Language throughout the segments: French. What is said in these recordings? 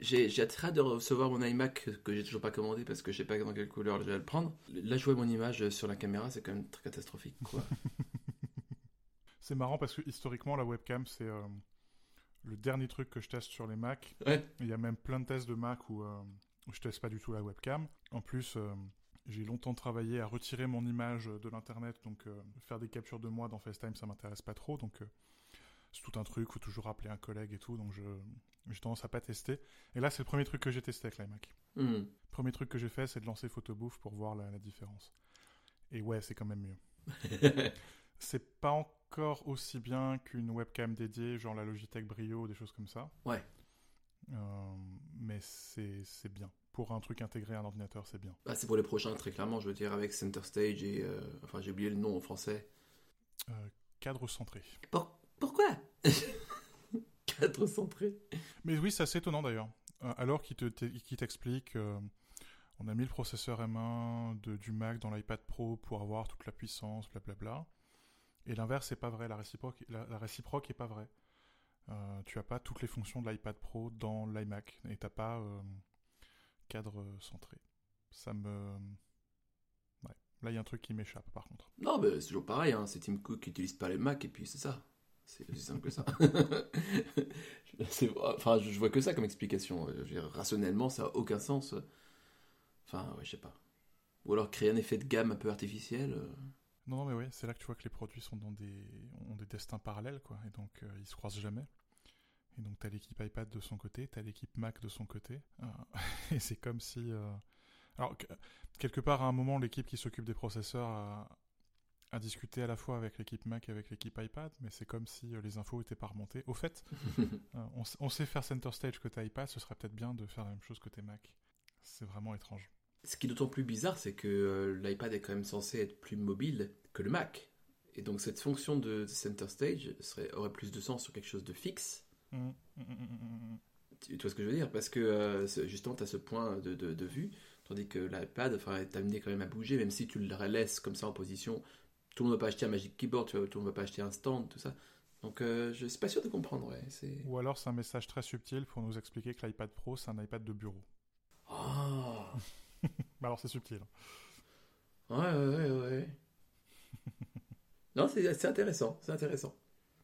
J'ai très hâte de recevoir mon iMac que j'ai toujours pas commandé parce que je sais pas dans quelle couleur je vais le prendre. Là, je vois mon image sur la caméra, c'est quand même très catastrophique. Quoi. C'est marrant parce que historiquement, la webcam, c'est euh, le dernier truc que je teste sur les Mac. ouais. Il y a même plein de tests de Mac où, euh, où je teste pas du tout la webcam. En plus, euh, j'ai longtemps travaillé à retirer mon image de l'internet, donc euh, faire des captures de moi dans FaceTime, ça m'intéresse pas trop. Donc c'est tout un truc, faut toujours appeler un collègue et tout, donc je j'ai tendance à pas tester. Et là, c'est le premier truc que j'ai testé avec l'iMac. Hmm. Premier truc que j'ai fait, c'est de lancer Photobouffe pour voir la, la différence. Et ouais, c'est quand même mieux. C'est pas encore aussi bien qu'une webcam dédiée, genre la Logitech Brio, des choses comme ça. Ouais. Euh, mais c'est bien. Pour un truc intégré à un ordinateur, c'est bien. Bah, c'est pour les prochains, très clairement, je veux dire, avec Center Stage et. euh, enfin, j'ai oublié le nom en français. Euh, cadre centré. Pour- Pourquoi Cadre centré. Mais oui, c'est assez étonnant d'ailleurs. Euh, alors qu'il te- t'explique, euh, on a mis le processeur M1 de, du Mac dans l'iPad Pro pour avoir toute la puissance, blablabla. Et l'inverse, c'est pas vrai. La réciproque, la, la réciproque est pas vraie. Euh, tu as pas toutes les fonctions de l'iPad Pro dans l'iMac et t'as pas euh, cadre centré. Ça me, ouais. Là, il y a un truc qui m'échappe par contre. Non, mais c'est toujours pareil, hein. c'est Tim Cook qui utilise pas les Mac et puis c'est ça. C'est aussi simple que ça. Enfin, je vois que ça comme explication. Je veux dire, rationnellement, ça a aucun sens. Enfin, ouais, je sais pas. Ou alors créer un effet de gamme un peu artificiel. euh. Non, non, mais oui, c'est là que tu vois que les produits sont dans des, ont des destins parallèles, quoi. Et donc, euh, ils se croisent jamais. Et donc, t'as l'équipe iPad de son côté, t'as l'équipe Mac de son côté. Euh, et c'est comme si. euh, Alors, que- quelque part, à un moment, l'équipe qui s'occupe des processeurs a discuté à la fois avec l'équipe Mac et avec l'équipe iPad, mais c'est comme si euh, les infos étaient pas remontées. Au fait, euh, on, sait faire Center Stage côté iPad, ce serait peut-être bien de faire la même chose côté Mac. C'est vraiment étrange. Ce qui est d'autant plus bizarre, c'est que euh, l'iPad est quand même censé être plus mobile que le Mac. Et donc cette fonction de Center Stage serait, aurait plus de sens sur quelque chose de fixe. Mm, mm, mm, mm, mm, mm. Tu, vois ce que je veux dire? Parce que euh, justement, tu as ce point de, de- de vue, tandis que l'iPad est amené quand même à bouger, même si tu le laisses comme ça en position. Tout le monde ne va pas acheter un Magic Keyboard, tout le monde ne va pas acheter un stand, tout ça. Donc euh, je suis pas sûr de comprendre. Ouais. Ou alors, c'est un message très subtil pour nous expliquer que l'iPad Pro, c'est un iPad de bureau. Oh Bah alors, c'est subtil. Ouais, ouais, ouais, non, c'est, c'est intéressant, c'est intéressant.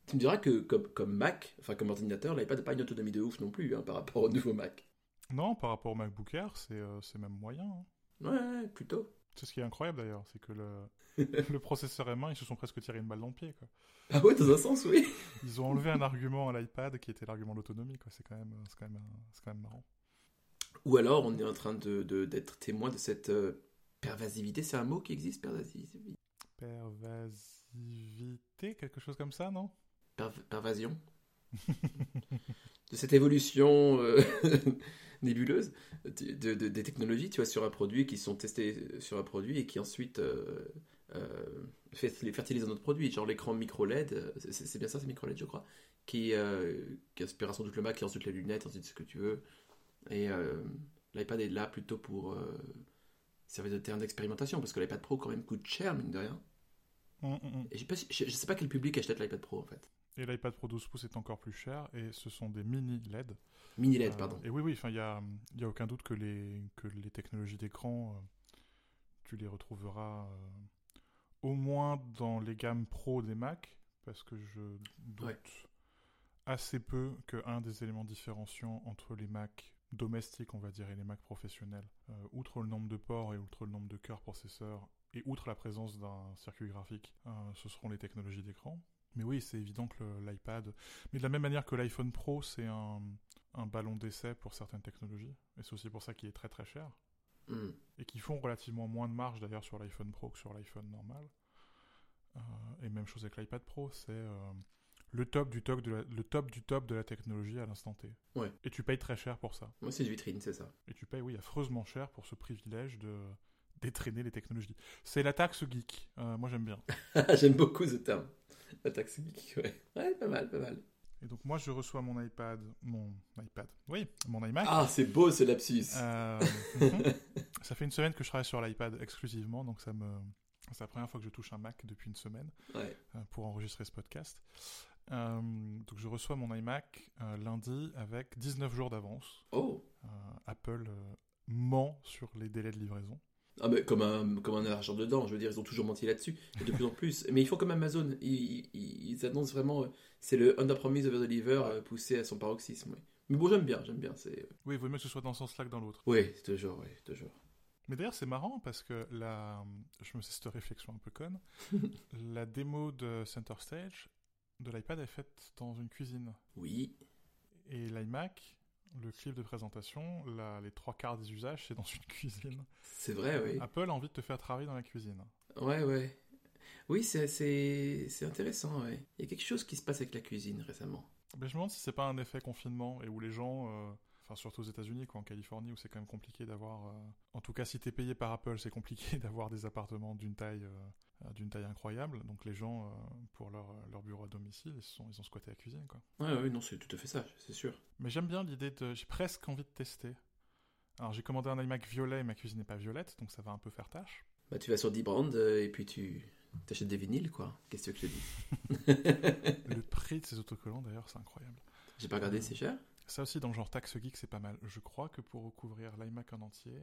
Tu me diras que comme, comme Mac, enfin comme ordinateur, l'iPad n'a pas une autonomie de ouf non plus hein, par rapport au nouveau Mac. Non, par rapport au MacBook Air, c'est euh, c'est même moyen. hein. Ouais, plutôt. C'est ce qui est incroyable d'ailleurs, c'est que le, le processeur M1, ils se sont presque tiré une balle dans le pied. Quoi. Ah ouais, dans un sens, oui. Ils ont enlevé un argument à l'iPad qui était l'argument de l'autonomie. quoi. C'est quand, même, c'est quand, même, c'est quand même marrant. Ou alors, on est en train de, de- d'être témoin de cette euh, pervasivité. C'est un mot qui existe, pervasivité? Pervasivité, quelque chose comme ça, non? Perv- Pervasion? De cette évolution euh, nébuleuse de, de- de- des technologies, tu vois, sur un produit, qui sont testés sur un produit et qui ensuite euh, euh, fertil- fertilisent un autre produit. Genre l'écran micro LED, euh, c'est, bien ça, c'est micro LED, je crois, qui, euh, qui aspire sans doute le Mac et ensuite les lunettes, ensuite ce que tu veux. Et l'iPad est là plutôt pour servir de terrain d'expérimentation, parce que l'iPad Pro quand même coûte cher, mine de rien. Hum, hum. Et j'ai pas- je, je sais pas quel public achète l'iPad Pro en fait. Et l'iPad Pro 12 pouces est encore plus cher, et ce sont des mini LED. Mini LED, Euh, pardon. Et oui, oui, enfin, il y a, y a aucun doute que les, que les technologies d'écran, euh, tu les retrouveras euh, au moins dans les gammes pro des Mac, parce que je doute Ouais. assez peu qu'un des éléments différenciants entre les Mac domestiques, on va dire, et les Mac professionnels, outre le nombre de ports et outre le nombre de cœurs processeurs, et outre la présence d'un circuit graphique, ce seront les technologies d'écran. Mais oui, c'est évident que l'iPad, mais de la même manière que l'iPhone Pro, c'est un, un ballon d'essai pour certaines technologies, et c'est aussi pour ça qu'il est très très cher, Hmm. et qui font relativement moins de marge d'ailleurs sur l'iPhone Pro que sur l'iPhone normal. Euh, et même chose avec l'iPad Pro, c'est euh, le top du top de la, le top du top de la technologie à l'instant T. Ouais. Et tu payes très cher pour ça. Moi, c'est une vitrine, c'est ça. Et tu payes, oui, affreusement cher pour ce privilège de d'étraîner les technologies. C'est la taxe geek. Euh, moi, j'aime bien. J'aime beaucoup ce terme. La taxe geek, ouais. Ouais, pas mal, pas mal. Et donc, moi, je reçois mon iPad, mon iPad, oui, mon iMac. Ah, c'est beau ce lapsus. Euh, mhm. ça fait une semaine que je travaille sur l'iPad exclusivement, donc ça me, c'est la première fois que je touche un Mac depuis une semaine Ouais. euh, pour enregistrer ce podcast. Euh, donc je reçois mon iMac euh, lundi avec 19 jours d'avance. Oh Euh, Apple ment sur les délais de livraison. Ah mais comme un, comme un argent dedans, je veux dire, ils ont toujours menti là-dessus, et de plus en plus. Mais ils font comme Amazon, ils, ils, ils annoncent vraiment, euh, c'est le under promise over deliver euh, poussé à son paroxysme. oui. Mais bon, j'aime bien, j'aime bien. C'est... Oui, il vaut mieux que ce soit dans ce sens-là que dans l'autre. Oui, toujours, oui, toujours. Mais d'ailleurs, c'est marrant parce que la... je me sais cette réflexion un peu conne. la démo de Center Stage de l'iPad est faite dans une cuisine. Oui, Et l'iMac, le clip de présentation, la- les trois quarts des usages, c'est dans une cuisine. c'est vrai, oui. Apple a envie de te faire travailler dans la cuisine. Ouais, ouais. Oui, c'est, intéressant, ouais. Il y a quelque chose qui se passe avec la cuisine récemment. Mais je me demande si c'est pas un effet confinement et où les gens, euh, enfin surtout aux États-Unis, quoi, en Californie, où c'est quand même compliqué d'avoir. euh, En tout cas, si t'es payé par Apple, c'est compliqué d'avoir des appartements d'une taille, euh, d'une taille incroyable. Donc les gens, euh, pour leur, leur bureau à domicile, ils, sont, ils ont squatté la cuisine, quoi. Ouais, ouais, non, c'est tout à fait ça, c'est sûr. Mais j'aime bien l'idée de. J'ai presque envie de tester. Alors j'ai commandé un iMac violet et ma cuisine n'est pas violette, donc ça va un peu faire tâche. Bah, tu vas sur D-Brand euh, et puis tu t'achètes des vinyles, quoi. Qu'est-ce que je te dis? Le prix de ces autocollants, d'ailleurs, c'est incroyable. J'ai pas regardé, c'est cher? Ça aussi, dans le genre taxe geek, c'est pas mal. Je crois que pour recouvrir l'iMac en entier,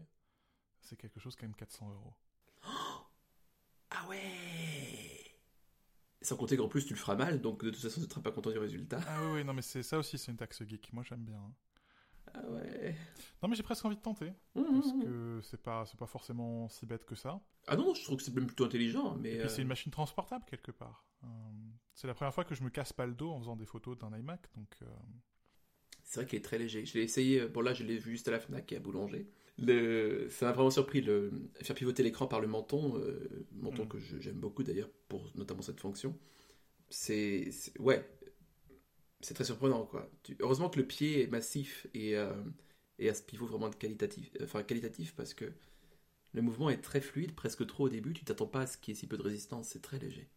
c'est quelque chose quand même 400 euros. Ah ouais Sans compter qu'en plus tu le feras mal, donc de toute façon tu seras pas content du résultat. Ah oui, oui, non, mais c'est ça aussi, c'est une taxe geek. Moi, j'aime bien. hein. Ah ouais. Non, mais j'ai presque envie de tenter, Mmh, parce mmh. que c'est pas, c'est pas forcément si bête que ça. Ah non, je trouve que c'est même plutôt intelligent, mais... Euh, c'est une machine transportable, quelque part. Euh, c'est la première fois que je me casse pas le dos en faisant des photos d'un iMac, donc... euh, C'est vrai qu'il est très léger. Je l'ai essayé, euh, bon là je l'ai vu juste à la FNAC et à Boulanger. Le... Ça m'a vraiment surpris, le... faire pivoter l'écran par le menton, euh, menton Mm. que j'aime beaucoup d'ailleurs, pour notamment cette fonction. C'est... c'est- Ouais, c'est très surprenant quoi. Tu- Heureusement que le pied est massif et, euh, et à ce pivot vraiment de qualitatif, enfin, qualitatif parce que le mouvement est très fluide, presque trop au début, tu t'attends pas à ce qu'il y ait si peu de résistance, c'est très léger.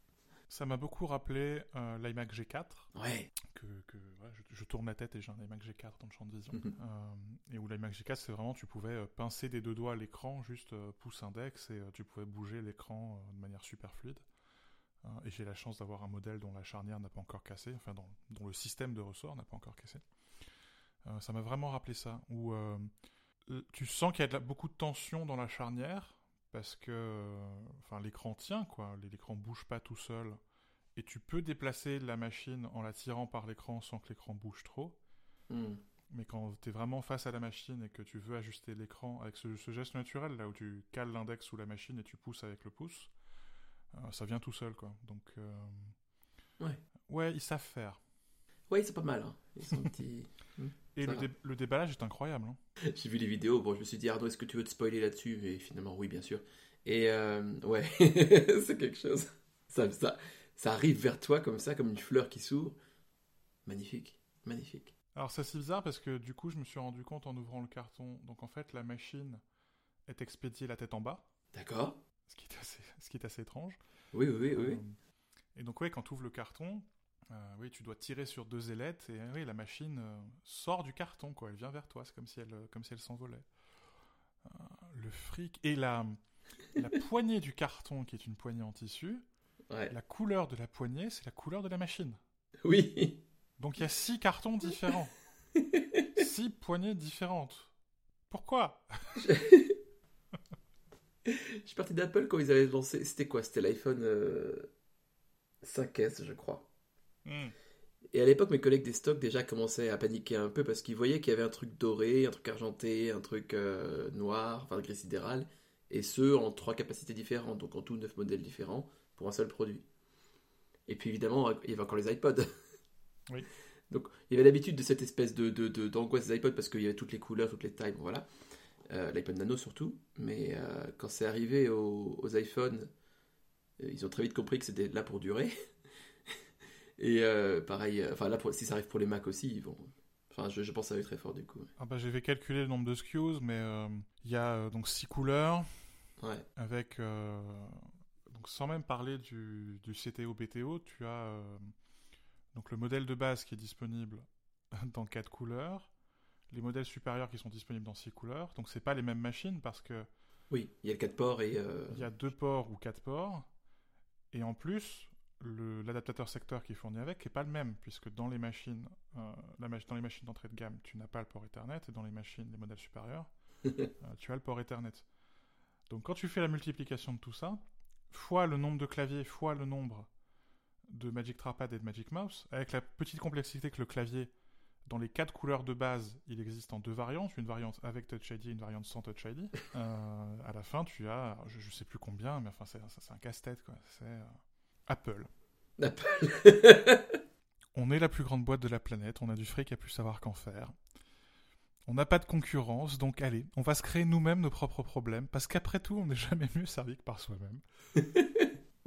Ça m'a beaucoup rappelé euh, l'iMac G4, Ouais, que, que ouais, je, je tourne la tête et j'ai un iMac G4 dans le champ de vision. Mhm. Euh, et où l'iMac G4, c'est vraiment, tu pouvais euh, pincer des deux doigts l'écran, juste pouce index, et tu pouvais bouger l'écran de manière super fluide. Et j'ai la chance d'avoir un modèle dont la charnière n'a pas encore cassé, enfin dont, dont le système de ressort n'a pas encore cassé. Ça m'a vraiment rappelé ça, où tu sens qu'il y a de la- beaucoup de tension dans la charnière, parce que euh, enfin, l'écran tient, quoi. L'écran bouge pas tout seul. Et tu peux déplacer la machine en la tirant par l'écran sans que l'écran bouge trop. Mm. Mais quand tu es vraiment face à la machine et que tu veux ajuster l'écran avec ce, ce geste naturel, là où tu cales l'index sous la machine et tu pousses avec le pouce, euh, ça vient tout seul, quoi. Donc, euh, Ouais. Ouais, ils savent faire. Ouais c'est pas mal. hein. Ils sont petits... Et Ça le, va. dé- le déballage est incroyable. hein. J'ai vu les vidéos, bon, je me suis dit, Arnaud, est-ce que tu veux te spoiler là-dessus? Et finalement, oui, bien sûr. Et euh, ouais, c'est quelque chose. Ça, ça, ça arrive vers toi comme ça, comme une fleur qui s'ouvre. Magnifique, magnifique. Alors, c'est assez bizarre parce que du coup, je me suis rendu compte en ouvrant le carton. Donc, en fait, la machine est expédiée la tête en bas, D'accord ce qui est assez, ce qui est assez étrange. Oui, oui, oui, oui. Euh, Et donc, ouais, quand tu ouvres le carton, euh, oui, tu dois tirer sur deux ailettes et oui, la machine euh, sort du carton, quoi. Elle vient vers toi, c'est comme si elle, euh, comme si elle s'envolait. Euh, le fric et la, la poignée du carton, qui est une poignée en tissu, Ouais. la couleur de la poignée, c'est la couleur de la machine. Oui. Donc il y a six cartons différents, six poignées différentes. Pourquoi? Je suis parti d'Apple quand ils avaient lancé. C'était quoi? C'était l'iPhone euh, 5S, je crois. Hmm. Et à l'époque, mes collègues des stocks déjà commençaient à paniquer un peu parce qu'ils voyaient qu'il y avait un truc doré, un truc argenté, un truc euh, noir, enfin gris sidéral, et ce en trois capacités différentes, donc en tout neuf modèles différents pour un seul produit. Et puis évidemment, il y avait encore les iPods. Oui. Donc il y avait l'habitude de cette espèce de, de, de- d'angoisse des iPods parce qu'il y avait toutes les couleurs, toutes les tailles, bon, voilà. Euh, L'iPod Nano surtout. Mais euh, quand c'est arrivé aux, aux iPhones, ils ont très vite compris que c'était là pour durer. Et euh, pareil, euh, enfin là, pour- si ça arrive pour les Mac aussi, ils vont. Enfin, je, je pense que ça va être très fort du coup. Ah bah, J'avais calculé le nombre de SKUs, mais euh, il y a donc six couleurs, Ouais. avec donc sans même parler du, du CTO BTO, tu as donc le modèle de base qui est disponible dans quatre couleurs, les modèles supérieurs qui sont disponibles dans six couleurs. Donc c'est pas les mêmes machines parce que Oui, il y a 4 ports et. euh, il y a deux ports ou quatre ports, et en plus l'adaptateur secteur qui est fourni avec n'est pas le même, puisque dans les machines, euh, la dans les machines d'entrée de gamme, tu n'as pas le port Ethernet, et dans les machines, les modèles supérieurs, euh, tu as le port Ethernet. Donc quand tu fais la multiplication de tout ça, fois le nombre de claviers, fois le nombre de Magic Trackpad et de Magic Mouse, avec la petite complexité que le clavier, dans les quatre couleurs de base, il existe en deux variantes, une variante avec Touch ID et une variante sans Touch ID. Euh, à la fin, tu as, je, je sais plus combien, mais enfin c'est un casse-tête quoi. C'est euh, Apple. On est la plus grande boîte de la planète, on a du fric à plus savoir qu'en faire. On n'a pas de concurrence, donc allez, on va se créer nous-mêmes nos propres problèmes, parce qu'après tout, on n'est jamais mieux servi que par soi-même.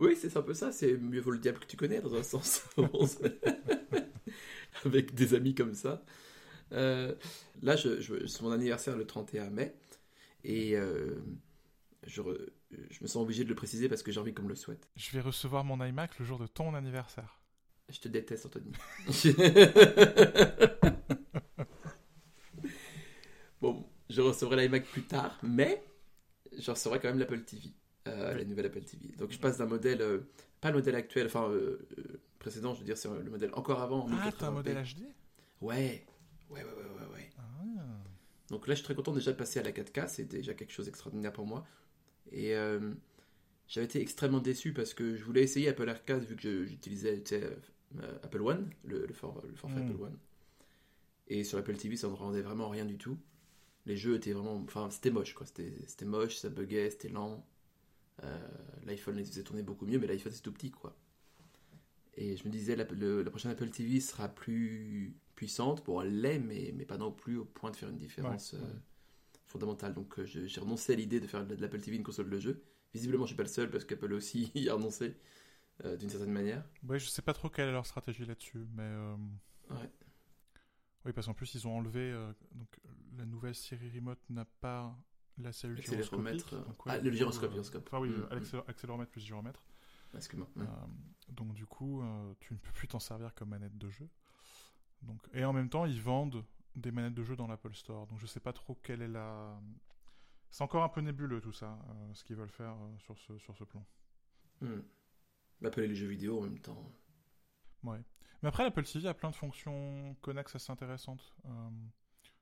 Oui, c'est un peu ça. C'est mieux vaut le diable que tu connais, dans un sens. Avec des amis comme ça. Euh, là, je, je- c'est mon anniversaire le 31 mai. Et euh, je, re- je me sens obligé de le préciser parce que j'ai envie qu'on me le souhaite. Je vais recevoir mon iMac le jour de ton anniversaire. Je te déteste, Anthony. bon, je recevrai l'iMac plus tard, mais je recevrai quand même l'Apple TV, euh, la nouvelle Apple TV. Donc je passe d'un modèle, euh, pas le modèle actuel, enfin euh, précédent, je veux dire, c'est le modèle encore avant. en Ah, t'as un 1080p. modèle HD Ouais, ouais, ouais, ouais, ouais. ouais. Donc là, je suis très content déjà de passer à la 4K, c'est déjà quelque chose d'extraordinaire pour moi. Et euh, j'avais été extrêmement déçu parce que je voulais essayer Apple Arcade vu que j'utilisais euh, Apple One, le, le, for- le forfait Mm. Apple One. Et sur Apple TV, ça ne rendait vraiment rien du tout. Les jeux étaient vraiment. Enfin, c'était moche, quoi. C'était c'était moche, ça buguait, c'était lent. Euh, L'iPhone les faisait tourner beaucoup mieux, mais l'iPhone c'est tout petit, quoi. Et je me disais, la, le- la prochaine Apple TV sera plus puissante. Bon, elle l'est, mais, mais pas non plus au point de faire une différence Ouais, euh, ouais. fondamentale. Donc, euh, j'ai renoncé à l'idée de faire de l'Apple TV une console de jeu. Visiblement, je suis pas le seul parce qu'Apple aussi y a renoncé euh, d'une certaine manière. Ouais, je sais pas trop quelle est leur stratégie là-dessus, mais. Ouais. Oui, parce qu'en plus, ils ont enlevé. euh, donc, la nouvelle série Remote n'a pas la cellule gyroscopique. donc, ouais, ah, le gyroscope, gyroscope. Enfin, oui, Mm, accélé- accéléromètre plus gyromètre. Excuse-moi. Euh, donc, du coup, euh, tu ne peux plus t'en servir comme manette de jeu. Donc, et en même temps, ils vendent des manettes de jeu dans l'Apple Store. Donc, je sais pas trop quelle est la. C'est encore un peu nébuleux tout ça, euh, ce qu'ils veulent faire euh, sur, ce, sur ce plan. Hmm. Appeler les jeux vidéo en même temps. Ouais. Mais après, l'Apple TV a plein de fonctions connexes assez intéressantes. Euh,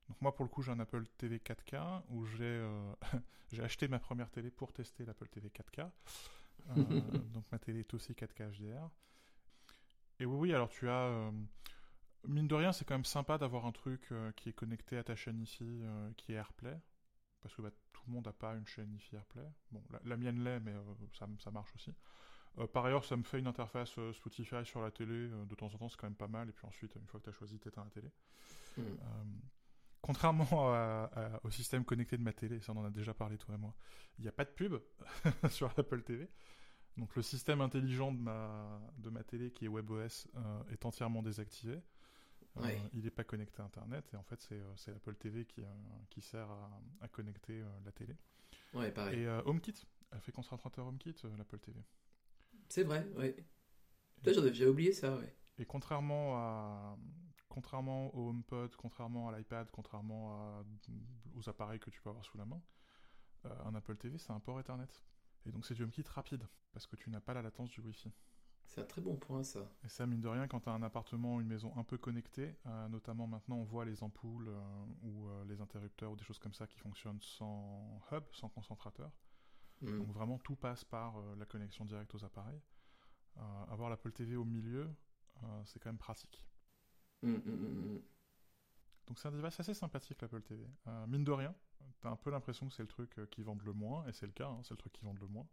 donc moi, pour le coup, j'ai un Apple TV 4K où j'ai j'ai acheté ma première télé pour tester l'Apple TV 4K. Euh, donc ma télé est aussi 4K HDR. Et oui, oui, alors tu as... mine de rien, c'est quand même sympa d'avoir un truc euh, qui est connecté à ta chaîne ici, euh, qui est AirPlay. Parce que bah, tout le monde n'a pas une chaîne IFI AirPlay. Bon, la, la mienne l'est, mais euh, ça, ça marche aussi. Par ailleurs, ça me fait une interface Spotify sur la télé. de temps en temps, c'est quand même pas mal. Et puis ensuite, une fois que tu as choisi, tu éteins la télé. Euh, contrairement à- à- au système connecté de ma télé, ça on en a déjà parlé toi et moi, il n'y a pas de pub sur l'Apple TV. Donc le système intelligent de ma, de ma télé qui est WebOS euh, est entièrement désactivé. Euh, Ouais. il n'est pas connecté à Internet et en fait c'est euh, c'est l'Apple TV qui, euh, qui sert à, à connecter la télé. Ouais, pareil. Et HomeKit, elle fait concentrateur HomeKit, l'Apple TV. C'est vrai, avais- J'avais oublié ça, ouais. Et contrairement à contrairement au HomePod, contrairement à l'iPad, contrairement à- aux appareils que tu peux avoir sous la main, euh, un Apple TV c'est un port Ethernet. Et donc c'est du HomeKit rapide parce que tu n'as pas la latence du Wi-Fi. C'est un très bon point, ça. Et ça mine de rien quand tu as un appartement ou une maison un peu connectée, euh, notamment maintenant on voit les ampoules euh, ou euh, les interrupteurs ou des choses comme ça qui fonctionnent sans hub, sans concentrateur. Hmm. Donc vraiment tout passe par la connexion directe aux appareils. Avoir l'Apple TV au milieu, c'est quand même pratique. Hmm, hmm. Donc c'est un device assez sympathique l'Apple TV. Mine de rien, t'as un peu l'impression que c'est le truc qui vend le moins, et c'est le cas, hein, c'est le truc qui vend le moins.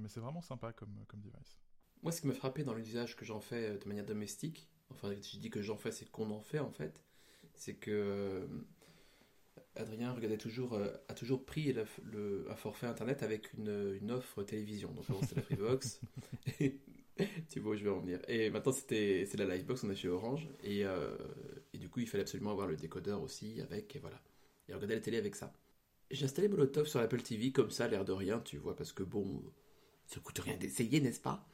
Mais c'est vraiment sympa comme, comme device. Moi, ce qui m'a frappé dans l'usage que j'en fais euh, de manière domestique, enfin, je dis que j'en fais, c'est qu'on en fait en fait, c'est que euh, Adrien regardait toujours, euh, a toujours pris le, un forfait internet avec une, offre télévision. Donc, avant, c'était la Freebox. tu vois où je vais en venir. Et maintenant, c'était c'est la Livebox, on est chez Orange. Et, et du coup, il fallait absolument avoir le décodeur aussi avec, et voilà. Et regarder la télé avec ça. J'ai installé Molotov sur l'Apple TV comme ça, l'air de rien, tu vois, parce que bon, ça coûte rien d'essayer, n'est-ce pas?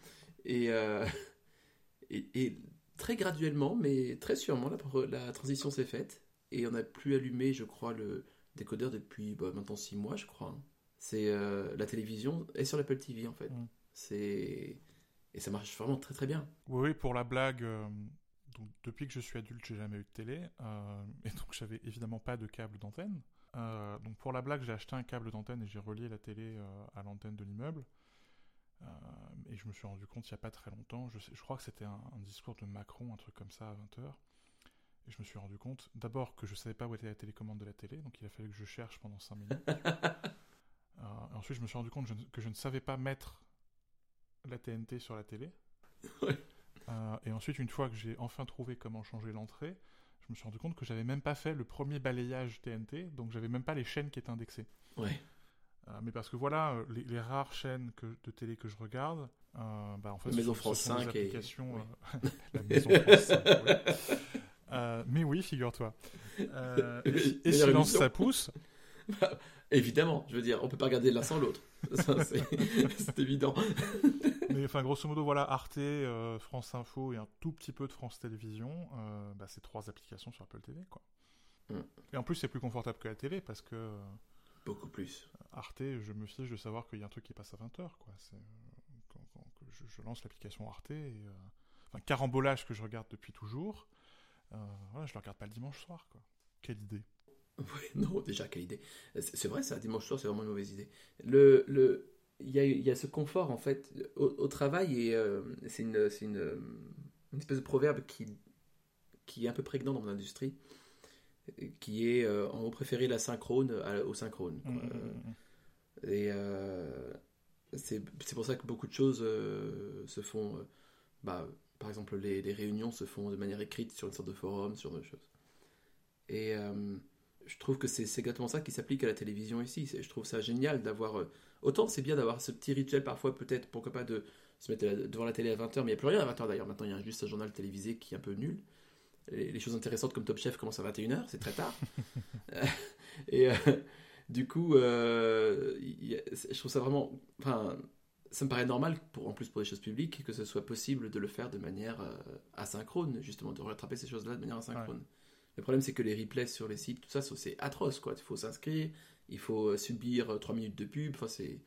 Et, euh, et, et très graduellement, mais très sûrement, la, transition s'est faite. Et on n'a plus allumé, je crois, le décodeur depuis bah, maintenant 6 mois, je crois. hein. C'est euh, la télévision est sur l'Apple TV en fait. Mm. C'est Et ça marche vraiment très très bien. Oui, oui pour la blague, euh, donc, depuis que je suis adulte, j'ai jamais eu de télé. Euh, et donc, j'avais évidemment pas de câble d'antenne. Euh, donc, pour la blague, j'ai acheté un câble d'antenne et j'ai relié la télé à l'antenne de l'immeuble. Et je me suis rendu compte il n'y a pas très longtemps, je, je crois que c'était un, un, discours de Macron, un truc comme ça à 20h. Et je me suis rendu compte, d'abord, que je savais pas où était la télécommande de la télé, donc il a fallu que je cherche pendant 5 minutes. ensuite, je me suis rendu compte que je ne savais pas mettre la TNT sur la télé. Euh, et ensuite, une fois que j'ai enfin trouvé comment changer l'entrée, je me suis rendu compte que j'avais même pas fait le premier balayage TNT, donc j'avais même pas les chaînes qui étaient indexées. Ouais. Euh, mais parce que voilà, euh, les, rares chaînes que, de télé que je regarde, bah en fait, la Maison France 5 applications, et... la Maison France 5, mais oui, figure-toi. et, et silence ça pousse. Bah, évidemment, je veux dire, on peut pas regarder l'un sans l'autre. c'est évident. Mais enfin, grosso modo, voilà, Arte, euh, France Info et un tout petit peu de France Télévisions, euh, bah, c'est trois applications sur Apple TV, quoi. Mm. Et en plus, c'est plus confortable que la télé parce que. Beaucoup plus. Arte, je me fiche de savoir qu'il y a un truc qui passe à 20h, quoi. C'est, quand, je, lance l'application Arte et. enfin, carambolage que je regarde depuis toujours, voilà, je le regarde pas le dimanche soir. Quelle idée. non, déjà, quelle idée. C'est vrai, ça, dimanche soir, c'est vraiment une mauvaise idée. Le, le, il y a, y a ce confort, en fait, au, travail, et euh, c'est une, une, une, espèce de proverbe qui, qui est un peu prégnant dans mon industrie, qui est, euh, en haut, préférer la synchrone au synchrone. Mmh, mmh, mmh, et euh, c'est pour ça que beaucoup de choses se font, bah, par exemple, les, les, réunions se font de manière écrite sur une sorte de forum, sur de choses. Et je trouve que c'est exactement ça qui s'applique à la télévision ici. Je trouve ça génial d'avoir. Euh, autant c'est bien d'avoir ce petit rituel parfois, peut-être, pourquoi pas, de se mettre devant la télé à 20h, mais il n'y a plus rien à 20h d'ailleurs. Maintenant, il y a juste un journal télévisé qui est un peu nul. Les, choses intéressantes comme Top Chef commencent à 21h, c'est très tard. et euh, du coup, euh, je trouve ça vraiment. Enfin, ça me paraît normal, pour, en plus pour des choses publiques, que ce soit possible de le faire de manière asynchrone, justement, de rattraper ces choses-là de manière asynchrone. Le problème, c'est que les replays sur les sites, tout ça, c'est atroce, quoi. Il faut s'inscrire, il faut euh, subir 3 euh, minutes de pub, enfin, c'est...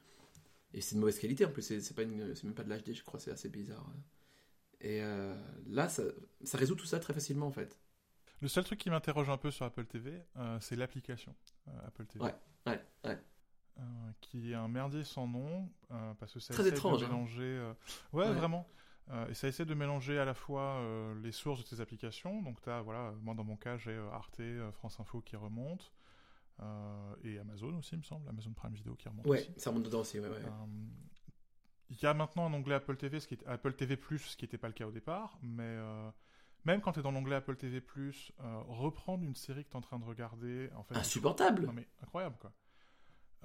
Et c'est de mauvaise qualité, en plus, c'est même pas de l'HD, je crois, c'est assez bizarre. Et euh, là, ça, ça, résout tout ça très facilement, en fait. Le seul truc qui m'interroge un peu sur Apple TV, c'est l'application Apple TV. Ouais, ouais, ouais. qui est un merdier sans nom, parce que ça Très étrange, de hein. mélanger... ouais, vraiment. Euh, et ça essaie de mélanger à la fois euh, les sources de tes applications. Donc, as, voilà, moi dans mon cas, j'ai euh, Arte, France Info qui remonte. et Amazon aussi, il me semble. Amazon Prime Video qui remonte. Ouais, ça remonte dedans aussi. Ouais, il y a maintenant un onglet Apple TV, ce qui est Apple TV+, ce qui n'était pas le cas au départ. Mais même quand tu es dans l'onglet Apple TV+, reprendre une série que tu es en train de regarder... En fait, Insupportable Non mais incroyable, quoi.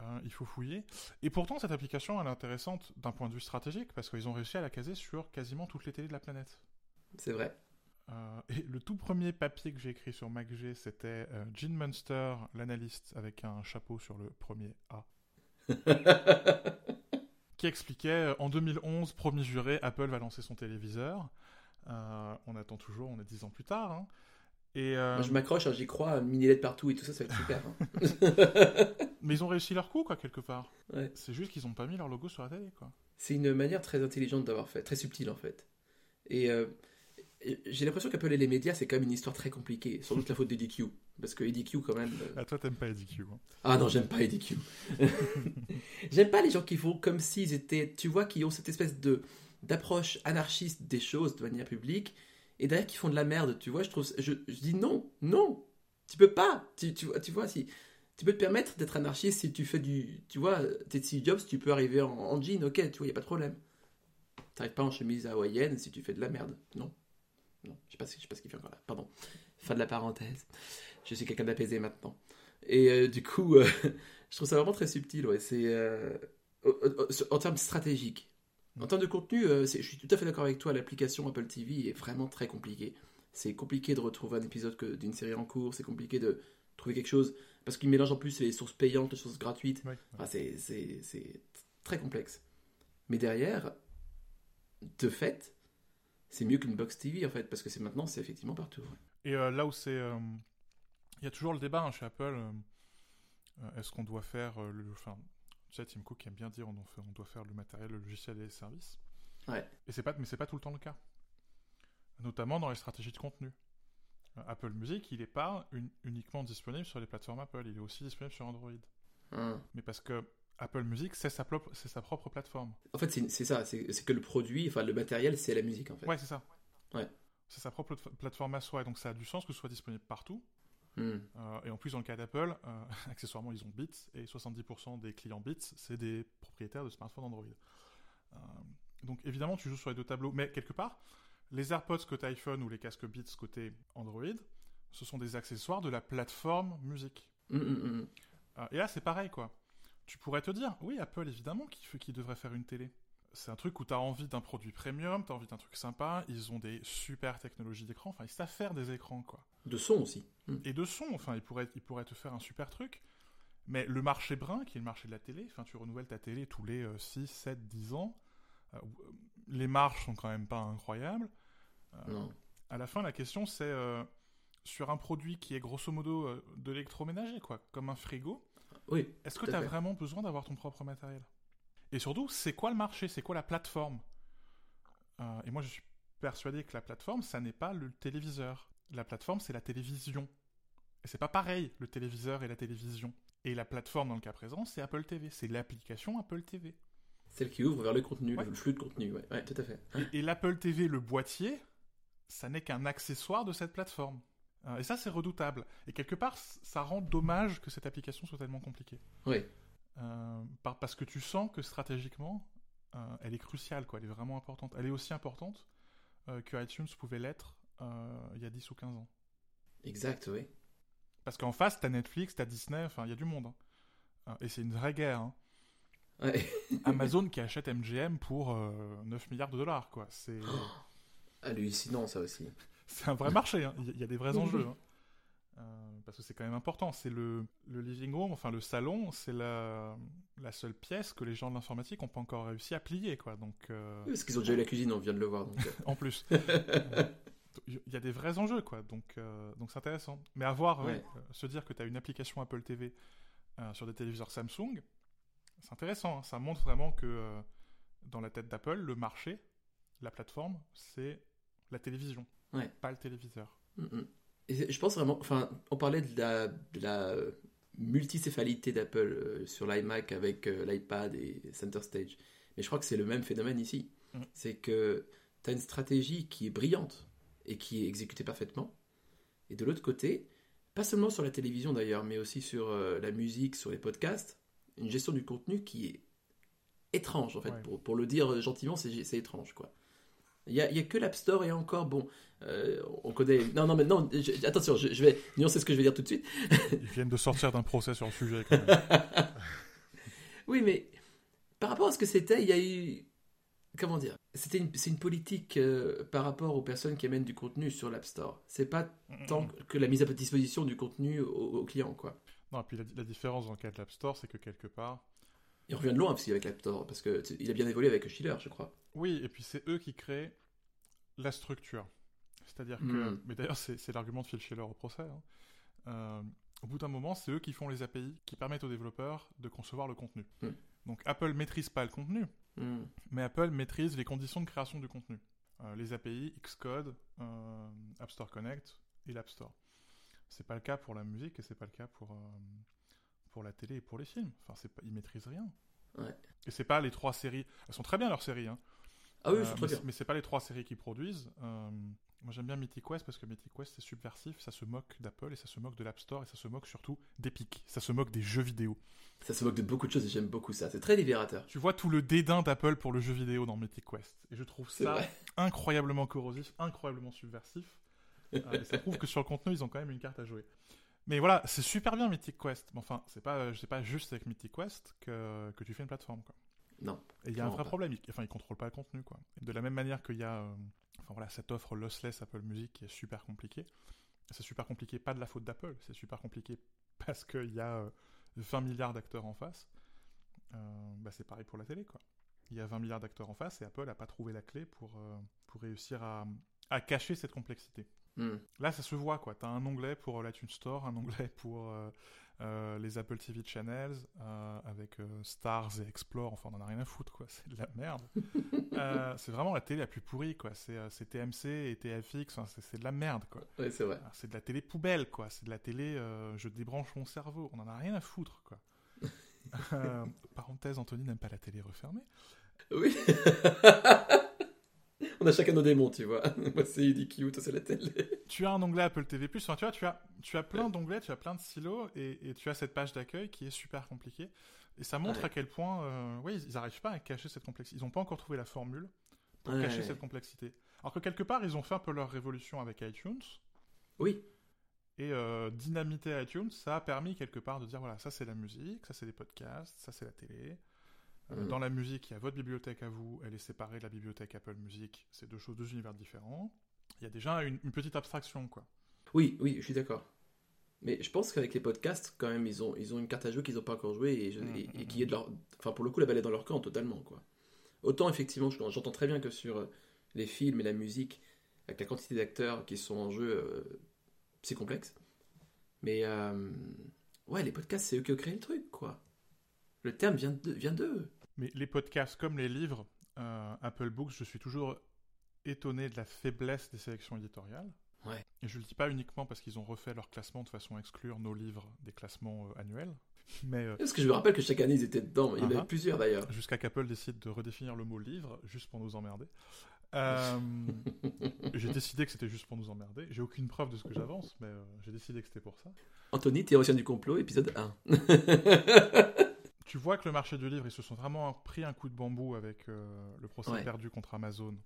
Hein, il faut fouiller. Et pourtant, cette application, elle est intéressante d'un point de vue stratégique, parce qu'ils ont réussi à la caser sur quasiment toutes les télés de la planète. C'est vrai. Euh, et le tout premier papier que j'ai écrit sur MacG, c'était euh, Gene Munster, l'analyste, avec un chapeau sur le premier A. qui expliquait euh, en 2011, promis juré, Apple va lancer son téléviseur. on attend toujours, on est dix ans plus tard. Hein. Et euh, je m'accroche, hein, j'y crois, mini LED partout et tout ça, ça va être super. Hein. Mais ils ont réussi leur coup, quoi, quelque part. C'est juste qu'ils n'ont pas mis leur logo sur la télé, quoi. C'est une manière très intelligente d'avoir fait, très subtile en fait. Et, euh, j'ai l'impression qu'Apple et les médias, c'est quand même une histoire très compliquée. Sans doute la faute d'EDQ. Parce que EDQ, quand même. Euh, ah, toi, t'aimes pas EDQ. Hein. Ah non, j'aime pas EDQ. j'aime pas les gens qui font comme s'ils étaient. Tu vois, qui ont cette espèce de d'approche anarchiste des choses de manière publique et derrière qui font de la merde, tu vois, je trouve, je, dis non, non, tu peux pas, tu, tu, tu vois, si, tu peux te permettre d'être anarchiste si tu fais du, tu vois, t'es Steve Jobs, tu peux arriver en, en jean, ok, tu vois, y a pas de problème. T'arrives pas en chemise hawaïenne si tu fais de la merde, non, non, je sais pas, je sais pas ce qu'il fait encore là, pardon, fin de la parenthèse, je suis quelqu'un d'apaisé maintenant. Et euh, du coup, euh, je trouve ça vraiment très subtil, ouais, c'est, euh, en termes stratégiques, en termes de contenu, je suis tout à fait d'accord avec toi, l'application Apple TV est vraiment très compliquée. C'est compliqué de retrouver un épisode d'une série en cours, c'est compliqué de trouver quelque chose, parce qu'il mélange en plus les sources payantes, les sources gratuites. c'est très complexe. Mais derrière, de fait, c'est mieux qu'une box TV en fait, parce que c'est maintenant, c'est effectivement partout. Et euh, là où c'est. Euh, il y a toujours le débat hein, chez Apple. Est-ce qu'on doit faire le. Enfin, tu sais, Tim Cook aime bien dire on, on doit faire le matériel, le logiciel et les services. Ouais. Et c'est pas, mais c'est pas tout le temps le cas. Notamment dans les stratégies de contenu. Euh, Apple Music, il n'est pas un- uniquement disponible sur les plateformes Apple, il est aussi disponible sur Android. Hein. Mais parce que Apple Music, c'est sa, propre plateforme. En fait, c'est ça, c'est que le produit, enfin le matériel, c'est la musique en fait. Ouais, c'est ça. Ouais. C'est sa propre plate- plateforme à soi, et donc ça a du sens que ce soit disponible partout. Hmm. Euh, et en plus, dans le cas d'Apple, euh, accessoirement, ils ont Beats, et 70% des clients Beats, c'est des propriétaires de smartphones Android. Euh, donc évidemment, tu joues sur les deux tableaux, mais quelque part, les AirPods côté iPhone ou les casques Beats côté Android, ce sont des accessoires de la plateforme musique. Hmm, hmm, et là, c'est pareil, quoi. Tu pourrais te dire, oui, Apple, évidemment, qui, qui devrait faire une télé. C'est un truc où tu as envie d'un produit premium, tu as envie d'un truc sympa, ils ont des super technologies d'écran, enfin, ils savent faire des écrans, quoi. De son aussi. Hmm. Et de son, enfin, ils pourraient, ils pourraient te faire un super truc. Mais le marché brun, qui est le marché de la télé, enfin, tu renouvelles ta télé tous les euh, 6, 7, 10 ans, euh, les marges sont quand même pas incroyables. Euh, Non. à la fin, la question, c'est euh, sur un produit qui est grosso modo euh, de l'électroménager, quoi, comme un frigo, Oui. est-ce que tu as fait. vraiment besoin d'avoir ton propre matériel? Et surtout, c'est quoi le marché? C'est quoi la plateforme? Euh, Et moi, je suis persuadé que la plateforme, ça n'est pas le téléviseur. La plateforme, c'est la télévision. Et c'est pas pareil, le téléviseur et la télévision. Et la plateforme, dans le cas présent, c'est Apple TV. C'est l'application Apple TV. Celle qui ouvre vers le contenu, Ouais. le flux de contenu. Ouais, ouais tout à fait. Et, et l'Apple TV, le boîtier, ça n'est qu'un accessoire de cette plateforme. Euh, et ça, c'est redoutable. Et quelque part, ça rend dommage que cette application soit tellement compliquée. Oui. Euh, par- parce que tu sens que stratégiquement, euh, elle est cruciale, quoi. Elle est vraiment importante. Elle est aussi importante euh, que iTunes pouvait l'être il y a 10 ou 15 ans. Exact, oui. Parce qu'en face, t'as Netflix, t'as Disney, enfin, il y a du monde. hein. Et c'est une vraie guerre. hein. Ouais. Amazon qui achète MGM pour euh, 9 milliards de dollars, quoi. C'est Hallucinant, ça aussi. C'est un vrai marché. hein. Il y a- il y a des vrais enjeux. hein. Euh, parce que c'est quand même important. C'est le, le living room, enfin le salon, c'est la, la seule pièce que les gens de l'informatique n'ont pas encore réussi à plier, quoi. Donc, euh, Parce qu'ils ont déjà eu la cuisine, on vient de le voir. Donc, euh. en plus, il y a des vrais enjeux, quoi. Donc, euh, donc c'est intéressant. Mais à voir, ouais, Ouais. euh, se dire que tu as une application Apple TV euh, sur des téléviseurs Samsung, c'est intéressant. hein. Ça montre vraiment que euh, dans la tête d'Apple, le marché, la plateforme, c'est la télévision, Ouais. pas le téléviseur. Mm, mm. Et je pense vraiment, enfin, on parlait de la, de la euh, multicéphalité d'Apple euh, sur l'iMac avec euh, l'iPad et Center Stage. Mais je crois que c'est le même phénomène ici. Mm. C'est que tu as une stratégie qui est brillante et qui est exécutée parfaitement. Et de l'autre côté, pas seulement sur la télévision d'ailleurs, mais aussi sur la musique, sur les podcasts, une gestion du contenu qui est étrange en fait. Ouais. Pour, pour le dire gentiment, c'est c'est étrange quoi. Il n'y a, a que l'App Store et encore, bon, euh, on connaît. Non, non, mais non, je- attention, je, je vais nuancer ce que je vais dire tout de suite. Ils viennent de sortir d'un procès sur le sujet. Quand même. Oui, mais par rapport à ce que c'était, il y a eu. Comment dire C'était une, c'est une politique euh, par rapport aux personnes qui amènent du contenu sur l'App Store. C'est pas tant que la mise à disposition du contenu aux, aux clients, quoi. Non, et puis la, la différence dans le cas de l'App Store, c'est que quelque part, Il revient de loin aussi avec l'App Store, parce que tu- il a bien évolué avec Schiller, je crois. Oui, et puis c'est eux qui créent la structure. C'est-à-dire que, Mm. mais d'ailleurs c'est l'argument de Phil Schiller au procès. hein. Euh, au bout d'un moment, c'est eux qui font les API qui permettent aux développeurs de concevoir le contenu. Mm. Donc Apple maîtrise pas le contenu, Hmm. mais Apple maîtrise les conditions de création du contenu. Euh, les API, Xcode, euh, App Store Connect et l'App Store. C'est pas le cas pour la musique et c'est pas le cas pour, pour la télé et pour les films. Enfin, c'est pas, ils maîtrisent rien. Ouais. Et c'est pas les trois séries. Elles sont très bien leurs séries, hein. Ah oui, Euh, très mais bien. mais c'est pas les trois séries qu'ils produisent. Euh, moi j'aime bien Mythic Quest parce que Mythic Quest c'est subversif, ça se moque d'Apple et ça se moque de l'App Store et ça se moque surtout d'Epic. Ça se moque des jeux vidéo. Ça se moque de beaucoup de choses et j'aime beaucoup ça. C'est très libérateur. Tu vois tout le dédain d'Apple pour le jeu vidéo dans Mythic Quest. Et je trouve ça vrai. incroyablement corrosif, incroyablement subversif. Euh, et ça prouve que sur le contenu ils ont quand même une carte à jouer. Mais voilà, c'est super bien Mythic Quest. Mais enfin, c'est pas, c'est pas juste avec Mythic Quest que, que tu fais une plateforme. Quoi. Non. Et il y a un vrai pas. problème. Il- Enfin, ils contrôlent pas le contenu, quoi. Et de la même manière qu'il y a, euh, enfin voilà, cette offre lossless Apple Music qui est super compliquée. C'est super compliqué, pas de la faute d'Apple. C'est super compliqué parce qu'il y a euh, 20 milliards d'acteurs en face. Euh, bah, c'est pareil pour la télé, quoi. Il y a 20 milliards d'acteurs en face et Apple n'a pas trouvé la clé pour, euh, pour réussir à, à cacher cette complexité. Hmm. Là, ça se voit, quoi. T'as un onglet pour euh, l'iTunes Store, un onglet pour euh, euh, les Apple TV Channels, avec Stars et Explore. Enfin, on en a rien à foutre, quoi. C'est de la merde. C'est vraiment la télé la plus pourrie, quoi. C'est TMC et TFX, enfin, c'est c'est de la merde, quoi. C'est vrai. Alors, C'est de la télé poubelle, quoi. C'est de la télé, je débranche mon cerveau. On en a rien à foutre, quoi. Parenthèse, Anthony n'aime pas la télé refermée. Oui. On a chacun nos démons, tu vois. Moi, c'est IDQ, toi, c'est la télé. Tu as un onglet Apple TV+, enfin, tu vois, tu as, tu as plein d'onglets, tu as plein de silos, et, et tu as cette page d'accueil qui est super compliquée. Et ça montre Ouais. à quel point, euh, ouais, ils n'arrivent pas à cacher cette complexité. Ils n'ont pas encore trouvé la formule pour Ouais. cacher cette complexité. Alors que quelque part, ils ont fait un peu leur révolution avec iTunes, Oui. et euh, dynamiter iTunes, ça a permis quelque part de dire, voilà, ça c'est la musique, ça c'est les podcasts, ça c'est la télé. Euh, Mhm. Dans la musique, il y a votre bibliothèque à vous, elle est séparée de la bibliothèque Apple Music, c'est deux choses, deux univers différents. Il y a déjà une, une petite abstraction, quoi. Oui, oui, je suis d'accord. Mais je pense qu'avec les podcasts, quand même, ils ont, ils ont une carte à jouer qu'ils n'ont pas encore jouée et, je- Mm, et- et mm, qui est de leur. Enfin, pour le coup, la balle est dans leur camp totalement, quoi. Autant, effectivement, je- j'entends très bien que sur euh, les films et la musique, avec la quantité d'acteurs qui sont en jeu, euh, c'est complexe. Mais, euh, ouais, les podcasts, c'est eux qui ont créé le truc, quoi. Le terme vient de- vient d'eux. Mais les podcasts comme les livres, euh, Apple Books, je suis toujours étonné de la faiblesse des sélections éditoriales. Ouais. Et je le dis pas uniquement parce qu'ils ont refait leur classement de façon à exclure nos livres des classements euh, annuels, mais euh, Parce que je me rappelle que chaque année, ils étaient dedans. Il y en avait ah. plusieurs, d'ailleurs. jusqu'à qu'Apple décide de redéfinir le mot livre juste pour nous emmerder. Euh, j'ai décidé que c'était juste pour nous emmerder. J'ai aucune preuve de ce que j'avance, mais j'ai décidé que c'était pour ça. Anthony, théoricien du complot, épisode 1. Tu vois que le marché du livre, ils se sont vraiment pris un coup de bambou avec euh, le procès Ouais. perdu contre Amazon.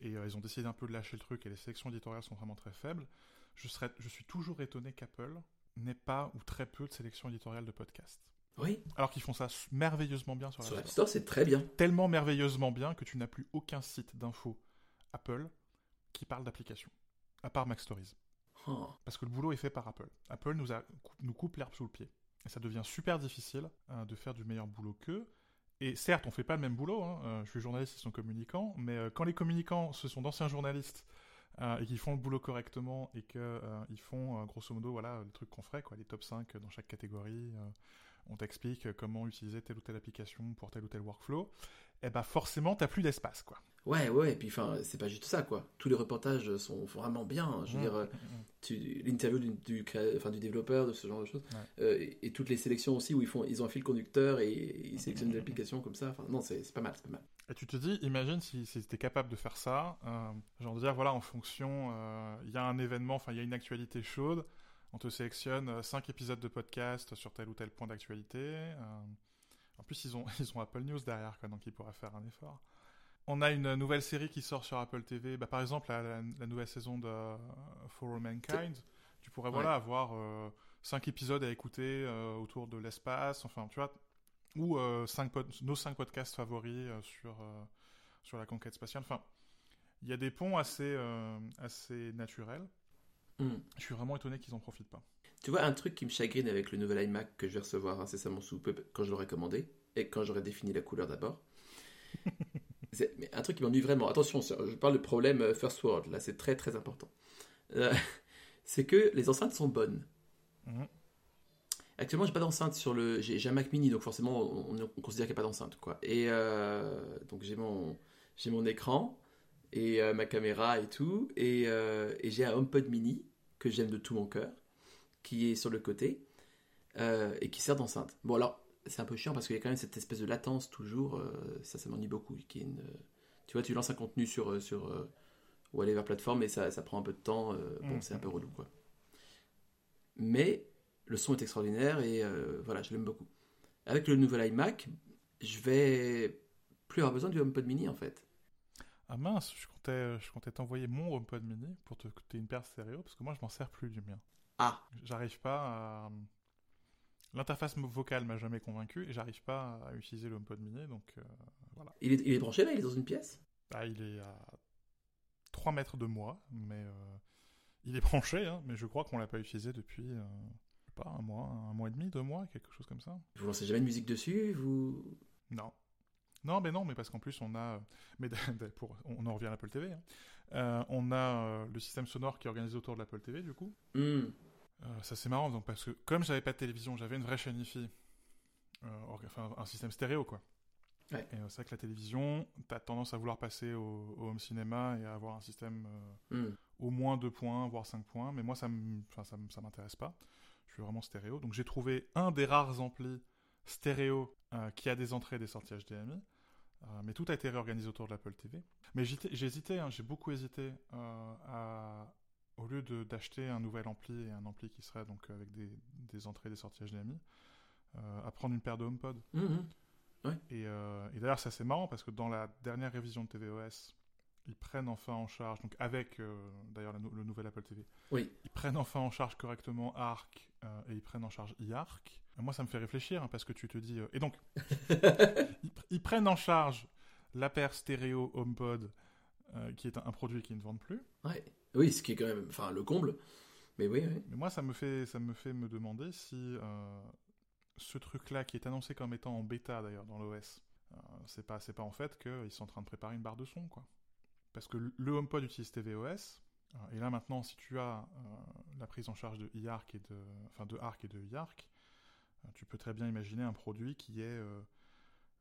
Et euh, ils ont décidé un peu de lâcher le truc et les sélections éditoriales sont vraiment très faibles. Je, serais, je suis toujours étonné qu'Apple n'ait pas ou très peu de sélections éditoriales de podcasts. Oui, Alors qu'ils font ça merveilleusement bien sur la sur l'App Store. Store, c'est très bien. Tellement merveilleusement bien que tu n'as plus aucun site d'info Apple qui parle d'application, à part Mac Stories. Oh. Parce que le boulot est fait par Apple. Apple nous, a, nous coupe l'herbe sous le pied. Ça devient super difficile euh, de faire du meilleur boulot qu'eux. Et certes, on fait pas le même boulot. hein. Euh, je suis journaliste, ils sont communicants. Mais euh, quand les communicants, ce sont d'anciens journalistes et qui font le boulot correctement et qu'ils font, euh, grosso modo, voilà, le truc qu'on ferait, les top 5 dans chaque catégorie, on t'explique comment utiliser telle ou telle application pour tel ou tel workflow, et ben forcément, t'as plus d'espace, quoi. Ouais, ouais, et puis enfin, c'est pas juste ça, quoi. Tous les reportages sont vraiment bien. Je veux Mmh, dire, euh, mmh, mmh. l'interview du, du, créa- enfin, du développeur, de ce genre de choses, Ouais. Euh, et, et toutes les sélections aussi où ils, font, ils ont un fil conducteur et ils sélectionnent Mmh, des applications comme ça. Enfin, non, c'est pas mal, c'est pas mal. Et tu te dis, imagine si, si tu capable de faire ça, euh, genre de dire, voilà, en fonction, euh, il y a un événement, enfin, il y a une actualité chaude, on te sélectionne 5 épisodes de podcast sur tel ou tel point d'actualité. Euh, en plus, ils ont, ils ont Apple News derrière, quoi, donc ils pourraient faire un effort. On a une nouvelle série qui sort sur Apple TV, bah, par exemple, la, la- la nouvelle saison de euh, For All Mankind. Tu pourrais, Ouais. voilà, avoir 5 épisodes à écouter euh, autour de l'espace, enfin, tu vois, ou euh, cinq nos 5 podcasts favoris euh, sur, euh, sur la conquête spatiale. Enfin, il y a des ponts assez, euh, assez naturels. Hmm. Je suis vraiment étonné qu'ils en profitent pas. Tu vois, un truc qui me chagrine avec le nouvel iMac que je vais recevoir incessamment sous peu quand je l'aurai commandé, et quand j'aurai défini la couleur d'abord. C'est- mais un truc qui m'ennuie vraiment, attention, je parle de problème euh, first world, là c'est très très important. Euh, c'est que les enceintes sont bonnes. Mhm. Actuellement, j'ai pas d'enceinte sur le. J'ai un Mac Mini, donc forcément, on, on considère qu'il n'y a pas d'enceinte, quoi. Et euh, donc j'ai mon mon écran et euh, ma caméra et tout, et, et j'ai un HomePod Mini que j'aime de tout mon cœur, qui est sur le côté euh, et qui sert d'enceinte. Bon alors, c'est un peu chiant parce qu'il y a quand même cette espèce de latence toujours. euh, ça, ça m'ennuie beaucoup. Qui est une, euh, tu vois, tu lances un contenu sur sur euh, whatever plateforme et ça, ça prend un peu de temps. bon, Mhm. c'est un peu relou, quoi. Mais le son est extraordinaire et voilà, je l'aime beaucoup. Avec le nouvel iMac, je vais plus avoir besoin du HomePod Mini en fait. Ah mince, je comptais, je comptais t'envoyer mon HomePod mini pour te coûter une paire stéréo, parce que moi je m'en sers plus du mien. Ah, J'arrive pas à... L'interface vocale m'a jamais convaincu et j'arrive pas à utiliser le HomePod mini, donc euh, voilà. il est, il est branché là, il est dans une pièce? Ah, il est à 3 mètres de moi, mais euh, il est branché, hein, mais je crois qu'on l'a pas utilisé depuis, euh, je sais pas, un mois, un mois et demi, deux mois, quelque chose comme ça. Vous lancez jamais de musique dessus Vous? Non. Non, mais non, mais parce qu'en plus on a, mais pour, on en revient à l'Apple TV. hein. Euh, on a euh, le système sonore qui est organisé autour de l'Apple TV du coup. Hmm. Euh, ça c'est marrant donc parce que comme j'avais pas de télévision, j'avais une vraie chaîne IFI, enfin un système stéréo quoi. Ouais. Et c'est vrai que la télévision, tu as tendance à vouloir passer au, au home cinéma et à avoir un système Hmm. au moins 2 points, voire 5 points. Mais moi, ça m'intéresse pas. Je suis vraiment stéréo. Donc j'ai trouvé un des rares amplis stéréo euh, qui a des entrées et des sorties HDMI. Euh, mais tout a été réorganisé autour de l'Apple TV. Mais j'ai hésité, hein, j'ai beaucoup hésité euh, à, au lieu d'acheter un nouvel ampli et un ampli qui serait donc avec des, des entrées et des sorties HDMI, euh, à prendre une paire de HomePod. Mhm. Et, euh, et d'ailleurs, c'est assez marrant parce que dans la dernière révision de tvOS, ils prennent enfin en charge, donc avec euh, d'ailleurs le nouvel Apple TV, Oui. ils prennent enfin en charge correctement ARC et ils prennent en charge iARC. Et moi, ça me fait réfléchir hein, parce que tu te dis. euh, et donc, ils, pr- ils prennent en charge la paire stéréo HomePod, euh, qui est un, un produit qu'ils ne vendent plus. Ouais. Oui, ce qui est quand même, enfin, le comble. Mais oui, oui. Mais moi, ça me fait, ça me, fait me demander si euh, ce truc-là, qui est annoncé comme étant en bêta d'ailleurs dans l'OS, euh, c'est pas, c'est pas en fait qu'ils sont en train de préparer une barre de son, quoi. Parce que le- HomePod utilise tvOS, et là maintenant, si tu as la prise en charge de iArc et de, enfin de Arc et de iArc, euh, tu peux très bien imaginer un produit qui est euh,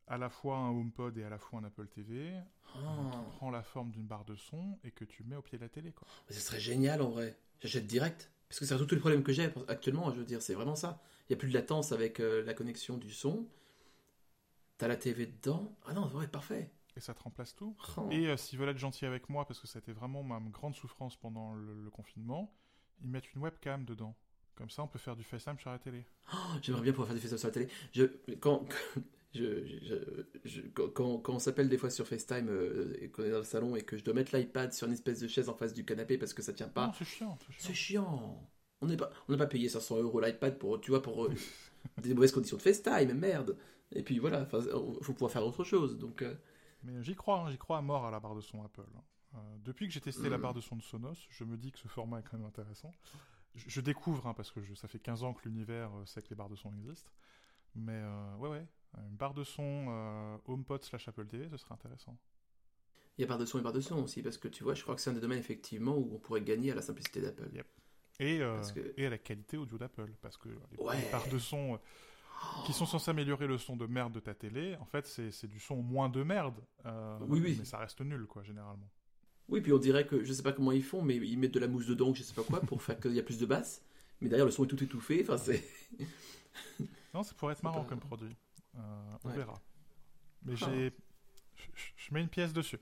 à la fois un HomePod et à la fois un Apple TV, Oh. qui prend la forme d'une barre de son et que tu mets au pied de la télé, quoi. Mais ce serait génial en vrai. J'achète direct. Parce que c'est surtout le problème que j'ai actuellement, je veux dire, c'est vraiment ça. Il n'y a plus de latence avec euh, la connexion du son. T'as la TV dedans. Ah non, ouais, parfait. Et ça te remplace tout. Oh. Et euh, s'ils veulent être gentils avec moi, parce que c'était vraiment ma grande souffrance pendant le, le confinement, ils mettent une webcam dedans. Comme ça, on peut faire du FaceTime sur la télé. Oh, J'aimerais bien pouvoir faire des FaceTime sur la télé. Je, quand, je, je- je- quand, on s'appelle des fois sur FaceTime euh, et qu'on est dans le salon et que je dois mettre l'iPad sur une espèce de chaise en face du canapé parce que ça tient pas, c'est chiant, c'est chiant. On n'est pas, on n'a pas payé 500 euros l'iPad pour, tu vois, pour euh, des mauvaises conditions de FaceTime, merde. Et puis voilà, enfin, faut pouvoir faire autre chose. Donc, euh, Mais j'y crois, hein, j'y crois à mort à la barre de son Apple. hein. Depuis que j'ai testé la barre de son de Sonos, je me dis que ce format est quand même intéressant. Je, je découvre, hein, parce que je- ça fait 15 ans que l'univers euh, sait que les barres de son existent. Mais euh, ouais, ouais, une barre de son euh, HomePod slash Apple TV, ce serait intéressant. il y a barre de son et barre de son aussi, parce que tu vois, je crois que c'est un des domaines effectivement où on pourrait gagner à la simplicité d'Apple. Yep. Et, Parce que- et à la qualité audio d'Apple. Parce que les, Ouais. les barres de son qui sont censées améliorer le son de merde de ta télé, en fait, c'est c'est du son moins de merde. euh, Oui, oui. Mais ça reste nul, quoi, généralement. Oui, puis on dirait que je sais pas comment ils font, mais ils mettent de la mousse dedans je sais pas quoi pour faire qu'il y a plus de basse. Mais derrière, le son est tout étouffé. Enfin, c'est. Non, ça pourrait être marrant pas- comme produit. Euh, on Ouais. verra. Mais Ah. j'ai. je mets une pièce dessus.